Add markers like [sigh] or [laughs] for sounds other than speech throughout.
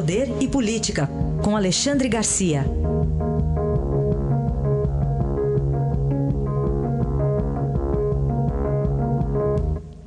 Poder e Política, com Alexandre Garcia.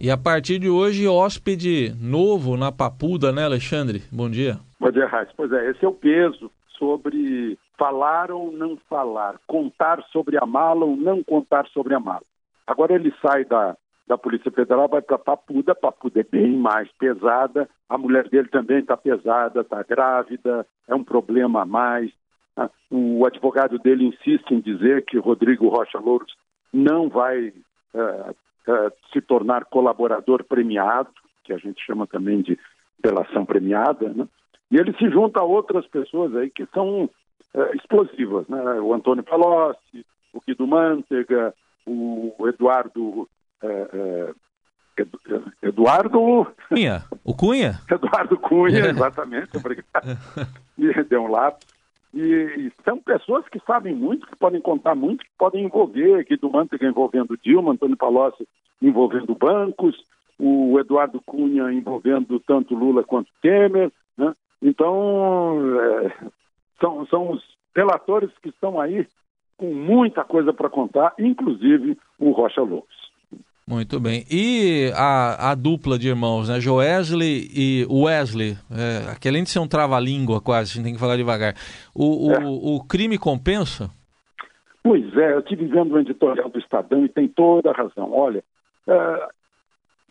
E a partir de hoje, hóspede novo na Papuda, né, Alexandre? Bom dia. Bom dia, Raíssa. Pois é, esse é o peso sobre falar ou não falar, contar sobre a mala ou não contar sobre a mala. Agora ele sai da, da Polícia Federal, vai para Papuda, Papuda é bem mais pesada, a mulher dele também está pesada, está grávida, é um problema a mais. Ah, o advogado dele insiste em dizer que Rodrigo Rocha Louros não vai uh, uh, se tornar colaborador premiado, que a gente chama também de delação premiada, né? E ele se junta a outras pessoas aí que são uh, explosivas, né? O Antônio Palocci, o Guido Mantega, o Eduardo Eduardo. Cunha. O Cunha? [laughs] Eduardo Cunha, exatamente, obrigado. e deu um lápis. E, e, são pessoas que sabem muito, que podem contar muito, que podem envolver, Guido Mantega envolvendo Dilma, Antônio Palocci envolvendo bancos, o Eduardo Cunha envolvendo tanto Lula quanto Temer. Né? Então, é, são, são os relatores que estão aí com muita coisa para contar, inclusive o Rocha Lopes. Muito bem. E a, a dupla de irmãos, né? Joesley e Wesley, é, que além de ser um trava-língua quase, a gente tem que falar devagar. O, é. o, o, crime compensa? Pois é, eu estive vendo o editorial do Estadão e tem toda a razão. Olha, é,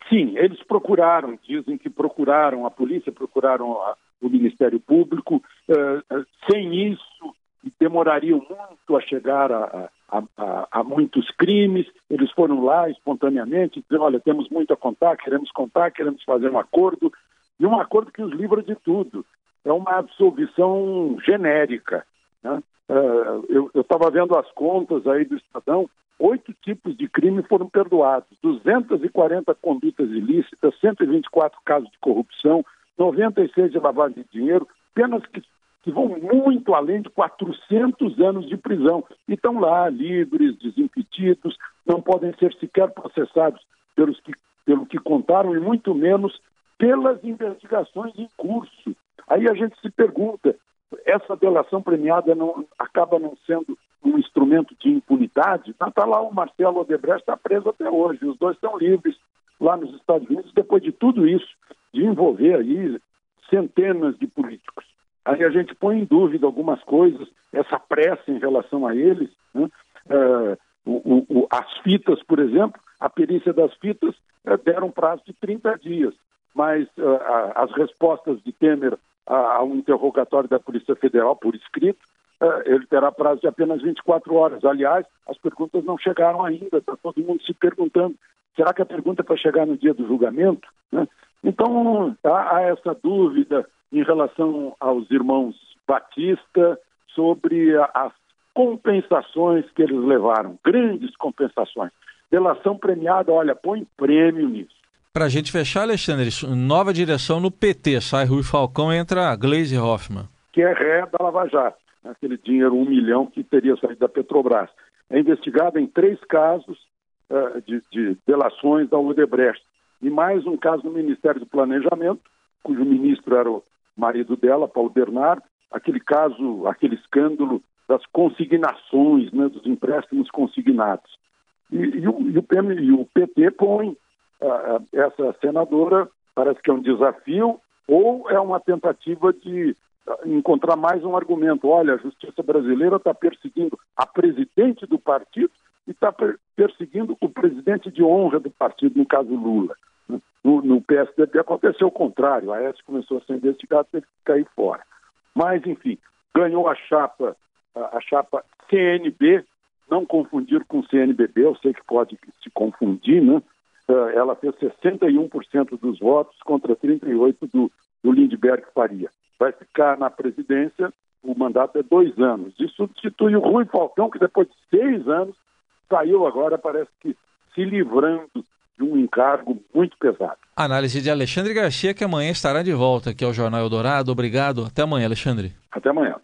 sim, eles procuraram, dizem que procuraram, a polícia procuraram a, o Ministério Público. É, sem isso, demorariam muito a chegar a, a, a, a, muitos crimes. Eles foram lá espontaneamente dizer: olha, temos muito a contar, queremos contar, queremos fazer um acordo. E um acordo que os livra de tudo. É uma absolvição genérica. Né? Uh, eu estava vendo as contas aí do Estadão, oito tipos de crime foram perdoados, 240 condutas ilícitas, 124 casos de corrupção, 96 de lavagem de dinheiro, penas que que vão muito além de 400 anos de prisão. E estão lá, livres, desimpedidos, não podem ser sequer processados pelos que, pelo que contaram, e muito menos pelas investigações em curso. Aí a gente se pergunta, essa delação premiada não, acaba não sendo um instrumento de impunidade? Está tá lá o Marcelo Odebrecht, está preso até hoje, os dois estão livres lá nos Estados Unidos, depois de tudo isso, de envolver aí centenas de políticos. Aí a gente põe em dúvida algumas coisas, essa pressa em relação a eles. Né? Uh, o, o, as fitas, por exemplo, a perícia das fitas uh, deram prazo de 30 dias, mas uh, as respostas de Temer a, a, um interrogatório da Polícia Federal por escrito, ele terá prazo de apenas 24 horas. Aliás, as perguntas não chegaram ainda, está todo mundo se perguntando, será que a pergunta é para chegar no dia do julgamento? Né? Então, há essa dúvida, em relação aos irmãos Batista sobre as compensações que eles levaram, grandes compensações. Delação premiada, olha, põe prêmio nisso. Para a gente fechar, Alexandre, nova direção no PT, sai Rui Falcão, entra Gleisi Hoffmann. Que é ré da Lava Jato, aquele dinheiro, um milhão que teria saído da Petrobras. É investigada em três casos uh, de, de delações da Odebrecht. E mais um caso no Ministério do Planejamento, cujo ministro era o marido dela, Paulo Bernardo, aquele caso, aquele escândalo das consignações, né, dos empréstimos consignados. E, e, o, e, o, PM, e o, PT põe uh, essa senadora, parece que é um desafio, ou é uma tentativa de uh, encontrar mais um argumento. Olha, a justiça brasileira está perseguindo a presidente do partido e está per perseguindo o presidente de honra do partido, no caso Lula. No, no PSDB aconteceu o contrário, a S começou a ser investigada, teve que cair fora. Mas, enfim, ganhou a chapa, a, a chapa CNB, não confundir com CNBB, eu sei que pode se confundir, né? Uh, ela fez 61% dos votos contra 38% do, do Lindbergh Faria. Vai ficar na presidência, o mandato é dois anos. E substitui o Rui Falcão, que depois de seis anos saiu agora, parece que se livrando de um encargo muito pesado. Análise de Alexandre Garcia, que amanhã estará de volta aqui ao Jornal Eldorado. Obrigado. Até amanhã, Alexandre. Até amanhã.